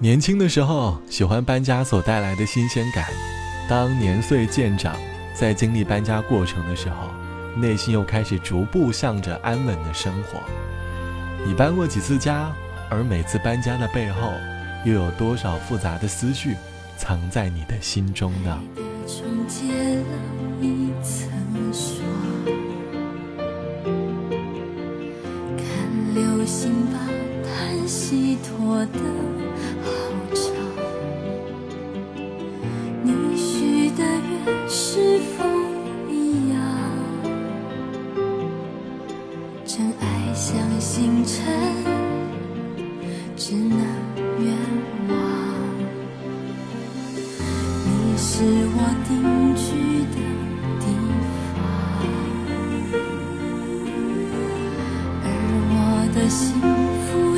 年轻的时候喜欢搬家所带来的新鲜感，当年岁渐长，在经历搬家过程的时候，内心又开始逐步向着安稳的生活。你搬过几次家？而每次搬家的背后，又有多少复杂的思绪藏在你的心中呢？看流星把叹息拖得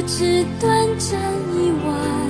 只短暂一晚。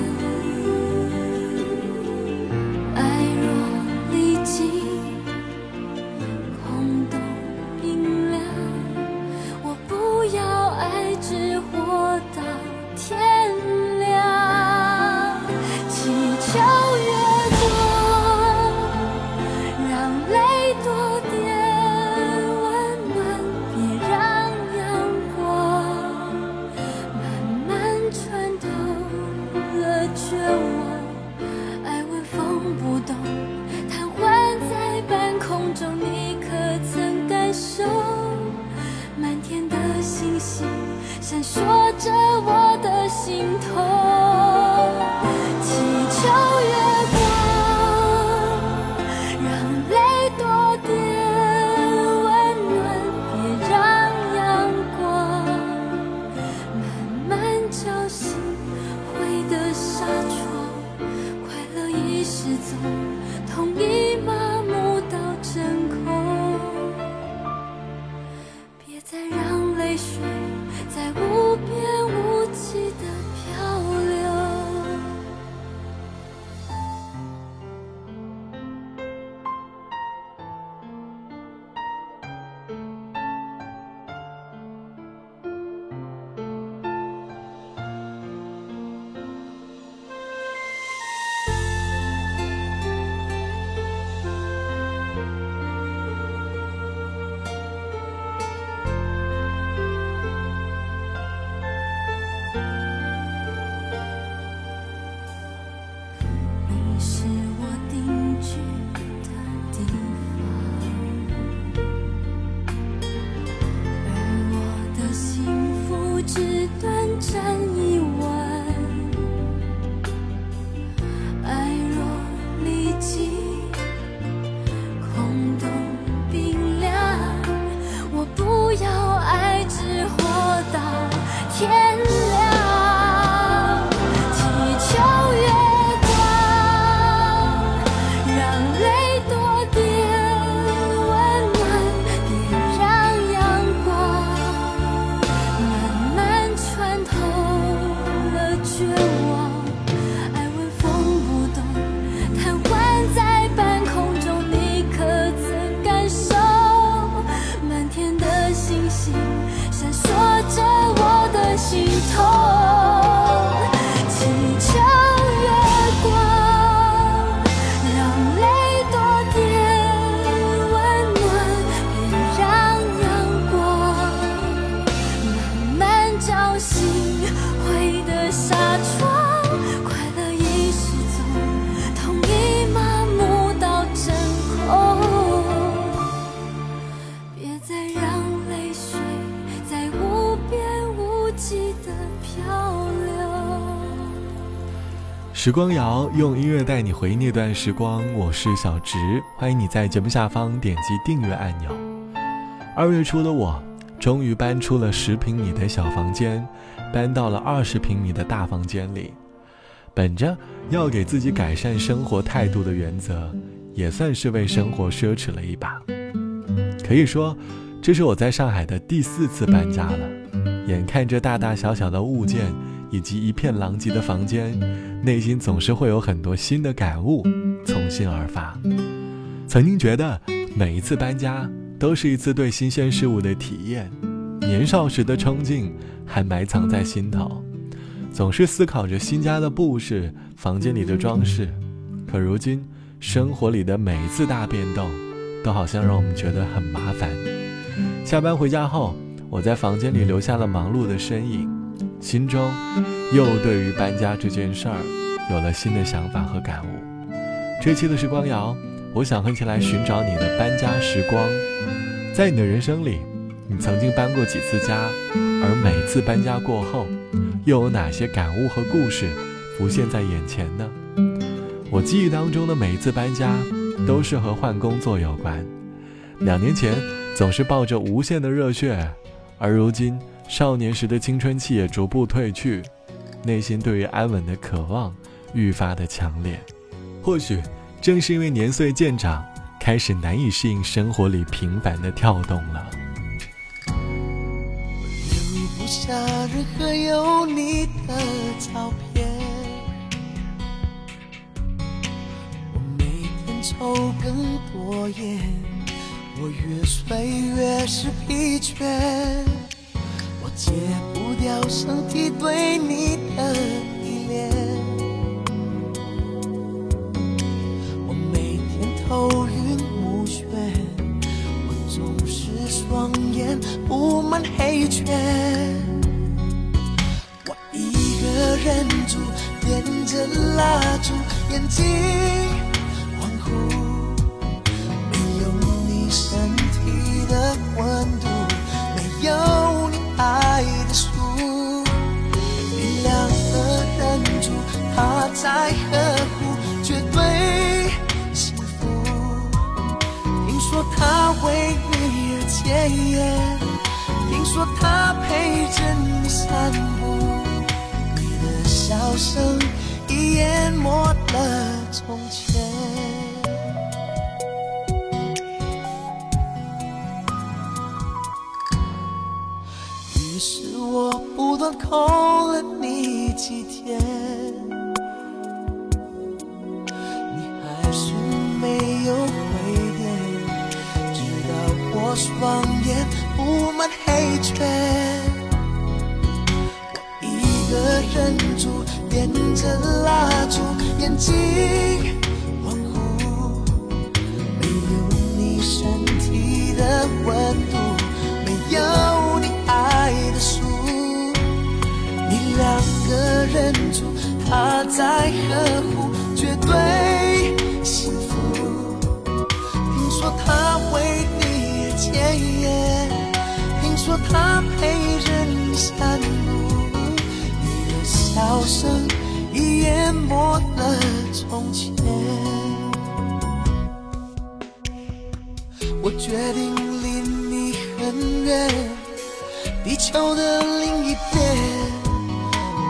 同一真意。时光谣用音乐带你回忆那段时光，我是小植，欢迎你在节目下方点击订阅按钮。二月初的我，终于搬出了十平米的小房间，搬到了二十平米的大房间里。本着要给自己改善生活态度的原则，也算是为生活奢侈了一把。可以说，这是我在上海的第四次搬家了。眼看着大大小小的物件。以及一片狼藉的房间，内心总是会有很多新的感悟从心而发。曾经觉得每一次搬家都是一次对新鲜事物的体验，年少时的憧憬还埋藏在心头。总是思考着新家的布置、房间里的装饰。可如今，生活里的每一次大变动，都好像让我们觉得很麻烦。下班回家后，我在房间里留下了忙碌的身影，心中又对于搬家这件事儿有了新的想法和感悟。这期的时光谣，我想和你一起来寻找你的搬家时光。在你的人生里，你曾经搬过几次家？而每次搬家过后，又有哪些感悟和故事浮现在眼前呢？我记忆当中的每一次搬家，都是和换工作有关。两年前总是抱着无限的热血，而如今少年时的青春期也逐步褪去，内心对于安稳的渴望愈发的强烈。或许正是因为年岁渐长，开始难以适应生活里平凡的跳动了。留不下任何有你的照片。我每天抽更多烟，我越睡越是疲倦，戒不掉身体对你的依恋，我每天头晕目眩，我总是双眼布满黑圈，我一个人住，点着蜡烛，眼睛。说他为你而戒烟，听说他陪着你散步，你的笑声已淹没了从前。于是我不断空了你几天，双眼布满黑圈。我一个人住，点着蜡烛，眼睛模糊，没有你身体的温度，没有你爱的书。你两个人住，他在呵护，他陪着你散步，你的笑声已淹没了从前。我决定离你很远，地球的另一边。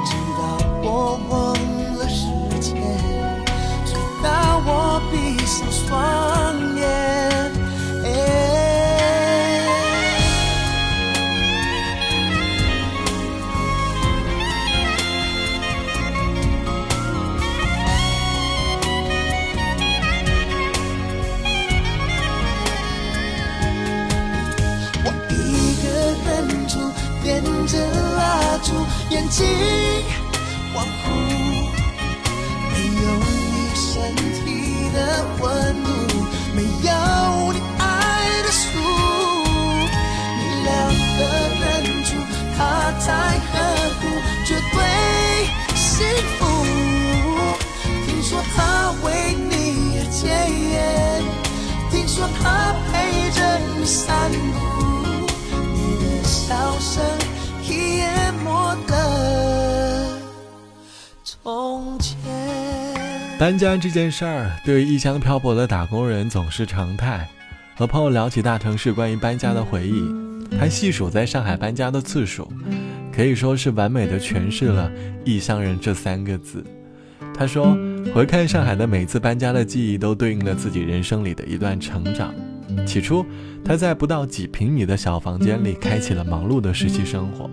直到我忘了时间，直到我闭上双笑声已淹没了。从前，搬家这件事儿，对于异乡漂泊的打工人总是常态。和朋友聊起大城市关于搬家的回忆，他细数在上海搬家的次数，可以说是完美的诠释了“异乡人”这三个字。他说，回看上海的每次搬家的记忆，都对应了自己人生里的一段成长。起初，他在不到几平米的小房间里开启了忙碌的实习生活，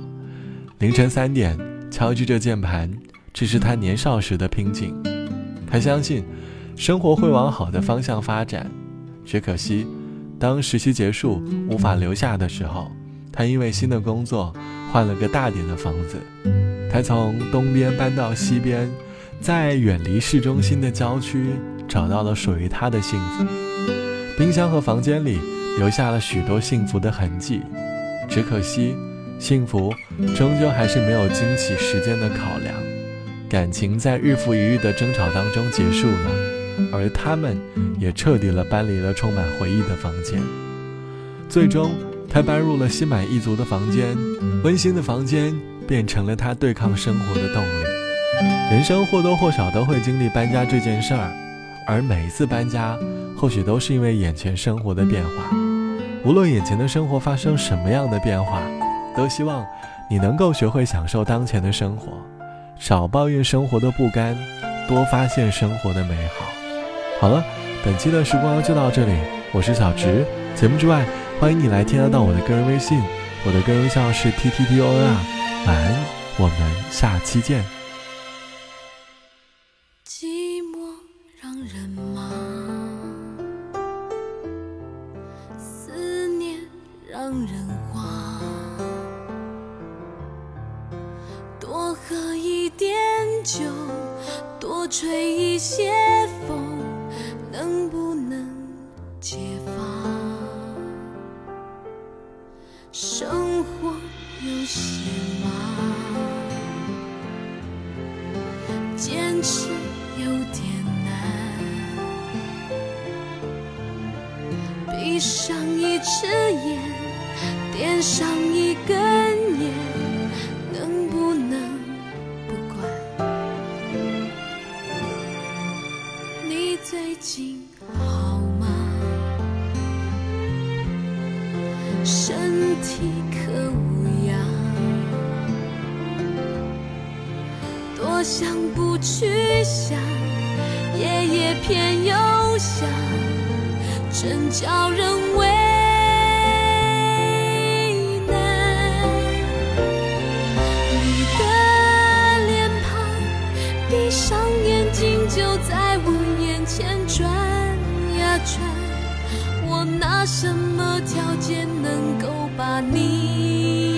凌晨三点敲击着键盘。这是他年少时的拼劲，他相信生活会往好的方向发展，只可惜当实习结束无法留下的时候，他因为新的工作换了个大点的房子。他从东边搬到西边，在远离市中心的郊区找到了属于他的幸福。冰箱和房间里留下了许多幸福的痕迹，只可惜，幸福终究还是没有经起时间的考量，感情在日复一日的争吵当中结束了，而他们也彻底了搬离了充满回忆的房间。最终，他搬入了心满意足的房间，温馨的房间变成了他对抗生活的动力。人生或多或少都会经历搬家这件事儿，而每一次搬家。或许都是因为眼前生活的变化，无论眼前的生活发生什么样的变化，都希望你能够学会享受当前的生活，少抱怨生活的不甘，多发现生活的美好。好了，本期的时光就到这里，我是小直。节目之外，欢迎你来添加到我的个人微信，我的个人微信号是 t t t o n r。晚安，我们下期见。就多吹一些风，想不去想，夜夜偏又想，真叫人为难。你的脸庞，闭上眼睛就在我眼前转呀转，我拿什么条件能够把你？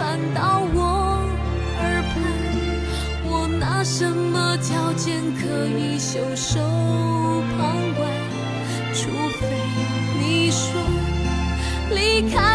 传到我耳畔，我拿什么条件可以袖手旁观？除非你说离开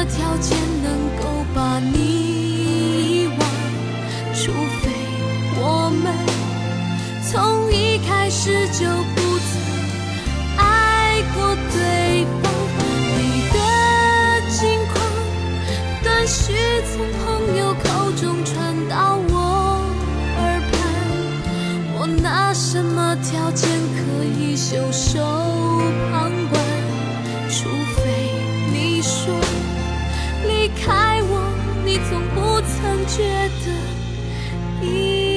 的条件能够把你遗忘？除非我们从一开始就不曾爱过对方。你的近况，断续从朋友口中传到我耳畔，我拿什么条件可以袖手旁观？除非离开我，你从不曾觉得。